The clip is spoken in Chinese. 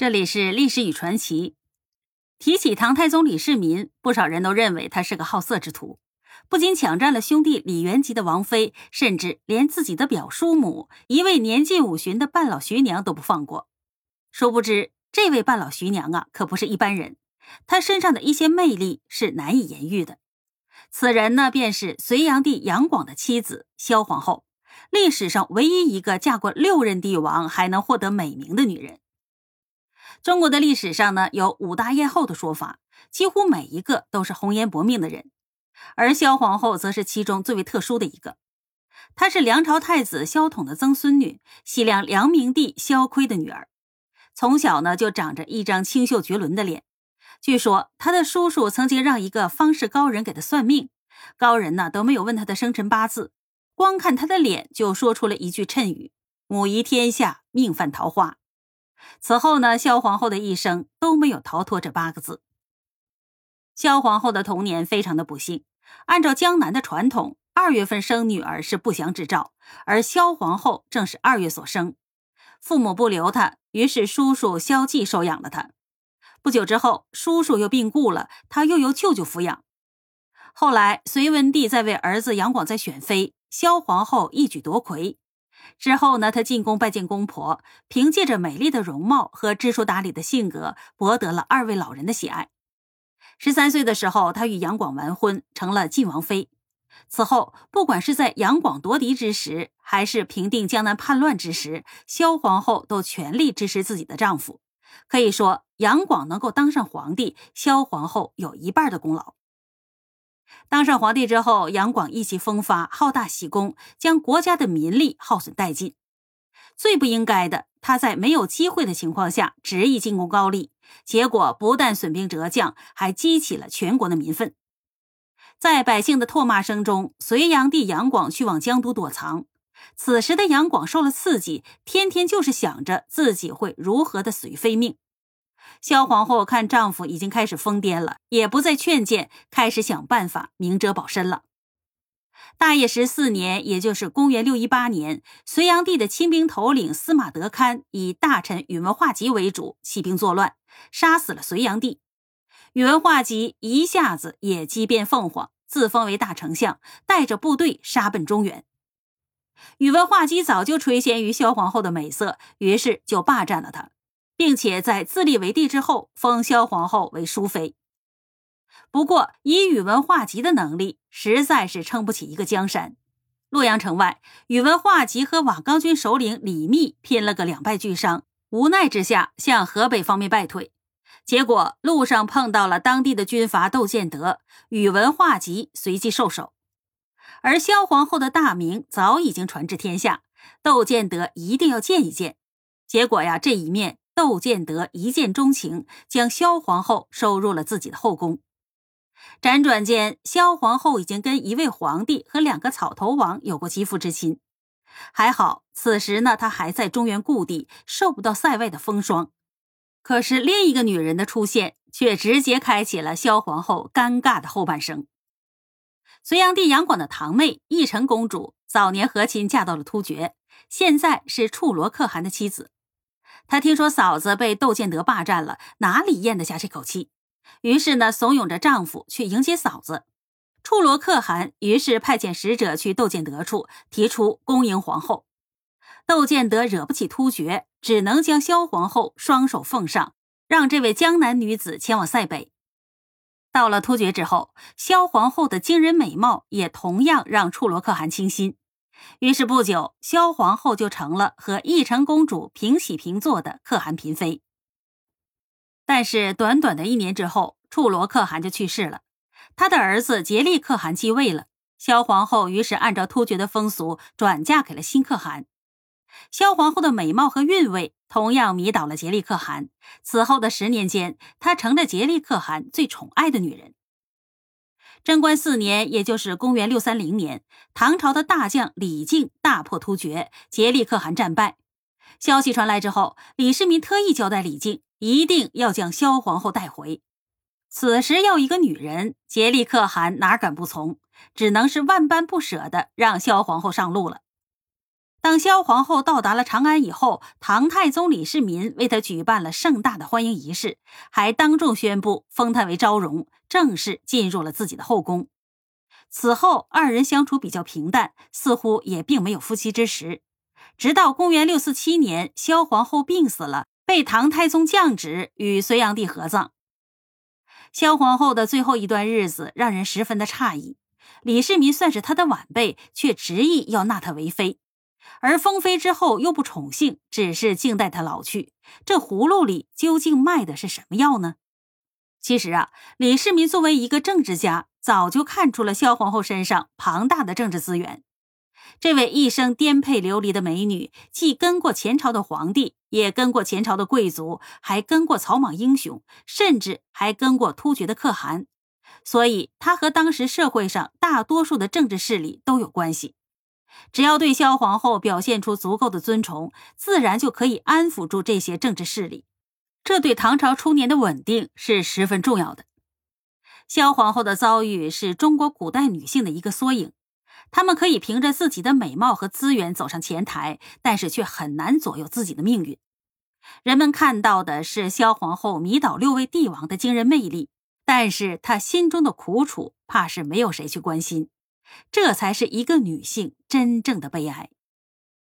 这里是历史与传奇。提起唐太宗李世民，不少人都认为他是个好色之徒，不仅抢占了兄弟李元吉的王妃，甚至连自己的表叔母一位年近五旬的半老徐娘都不放过。殊不知，这位半老徐娘啊，可不是一般人，她身上的一些魅力是难以言喻的。此人呢，便是隋炀帝杨广的妻子萧皇后，历史上唯一一个嫁过六任帝王还能获得美名的女人。中国的历史上呢，有五大艳后的说法，几乎每一个都是红颜薄命的人，而萧皇后则是其中最为特殊的一个。她是梁朝太子萧统的曾孙女，西凉梁明帝萧岿的女儿，从小呢就长着一张清秀绝伦的脸。据说她的叔叔曾经让一个方士高人给她算命，高人呢都没有问她的生辰八字，光看她的脸就说出了一句谶语：“母仪天下，命犯桃花。”此后呢，萧皇后的一生都没有逃脱这八个字。萧皇后的童年非常的不幸，按照江南的传统，二月份生女儿是不祥之兆，而萧皇后正是二月所生，父母不留她，于是叔叔萧纪收养了她。不久之后，叔叔又病故了，她又由舅舅抚养。后来，隋文帝在为儿子杨广在选妃，萧皇后一举夺魁。之后呢，他进宫拜见公婆，凭借着美丽的容貌和知书达理的性格，博得了二位老人的喜爱。十三岁的时候，他与杨广完婚，成了晋王妃。此后，不管是在杨广夺嫡之时，还是平定江南叛乱之时，萧皇后都全力支持自己的丈夫。可以说，杨广能够当上皇帝，萧皇后有一半的功劳。当上皇帝之后，杨广意气风发，好大喜功，将国家的民力耗损殆尽。最不应该的，他在没有机会的情况下执意进攻高丽，结果不但损兵折将，还激起了全国的民愤。在百姓的唾骂声中，隋炀帝杨广去往江都躲藏。此时的杨广受了刺激，天天就是想着自己会如何的死于非命。萧皇后看丈夫已经开始疯癫了，也不再劝谏，开始想办法明哲保身了。大业十四年，也就是公元六一八年，隋炀帝的亲兵头领司马德堪以大臣宇文化及为主，起兵作乱，杀死了隋炀帝。宇文化及一下子也机变凤凰，自封为大丞相，带着部队杀奔中原。宇文化及早就垂涎于萧皇后的美色，于是就霸占了她。并且在自立为帝之后，封萧皇后为淑妃。不过，以宇文化及的能力，实在是撑不起一个江山。洛阳城外，宇文化及和瓦岗军首领李密拼了个两败俱伤，无奈之下向河北方面败退。结果路上碰到了当地的军阀窦建德，宇文化及随即受首。而萧皇后的大名早已经传至天下，窦建德一定要见一见。结果呀，这一面。窦建德一见钟情，将萧皇后收入了自己的后宫。辗转间，萧皇后已经跟一位皇帝和两个草头王有过肌肤之亲。还好，此时呢，她还在中原故地，受不到塞外的风霜。可是另一个女人的出现，却直接开启了萧皇后尴尬的后半生。隋炀帝杨广的堂妹义成公主，早年和亲嫁到了突厥，现在是处罗可汗的妻子。她听说嫂子被窦建德霸占了，哪里咽得下这口气？于是呢，怂恿着丈夫去迎接嫂子。处罗可汗于是派遣使者去窦建德处，提出恭迎皇后。窦建德惹不起突厥，只能将萧皇后双手奉上，让这位江南女子前往塞北。到了突厥之后，萧皇后的惊人美貌也同样让处罗可汗倾心。于是不久，萧皇后就成了和义成公主平起平坐的可汗嫔妃。但是短短的一年之后，处罗可汗就去世了，他的儿子颉利可汗继位了。萧皇后于是按照突厥的风俗，转嫁给了新可汗。萧皇后的美貌和韵味同样迷倒了颉利可汗。此后的十年间，她成了颉利可汗最宠爱的女人。贞观四年，也就是公元六三零年，唐朝的大将李靖大破突厥，颉利可汗战败。消息传来之后，李世民特意交代李靖，一定要将萧皇后带回。此时要一个女人，颉利可汗哪敢不从？只能是万般不舍的让萧皇后上路了。当萧皇后到达了长安以后，唐太宗李世民为她举办了盛大的欢迎仪式，还当众宣布封她为昭容，正式进入了自己的后宫。此后，二人相处比较平淡，似乎也并没有夫妻之实。直到公元六四七年，萧皇后病死了，被唐太宗降旨与隋炀帝合葬。萧皇后的最后一段日子让人十分的诧异，李世民算是她的晚辈，却执意要纳她为妃。而封妃之后又不宠幸，只是静待她老去。这葫芦里究竟卖的是什么药呢？其实啊，李世民作为一个政治家，早就看出了萧皇后身上庞大的政治资源。这位一生颠沛流离的美女，既跟过前朝的皇帝，也跟过前朝的贵族，还跟过草莽英雄，甚至还跟过突厥的可汗。所以，她和当时社会上大多数的政治势力都有关系。只要对萧皇后表现出足够的尊崇，自然就可以安抚住这些政治势力。这对唐朝初年的稳定是十分重要的。萧皇后的遭遇是中国古代女性的一个缩影，她们可以凭着自己的美貌和资源走上前台，但是却很难左右自己的命运。人们看到的是萧皇后迷倒六位帝王的惊人魅力，但是她心中的苦楚，怕是没有谁去关心。这才是一个女性真正的悲哀。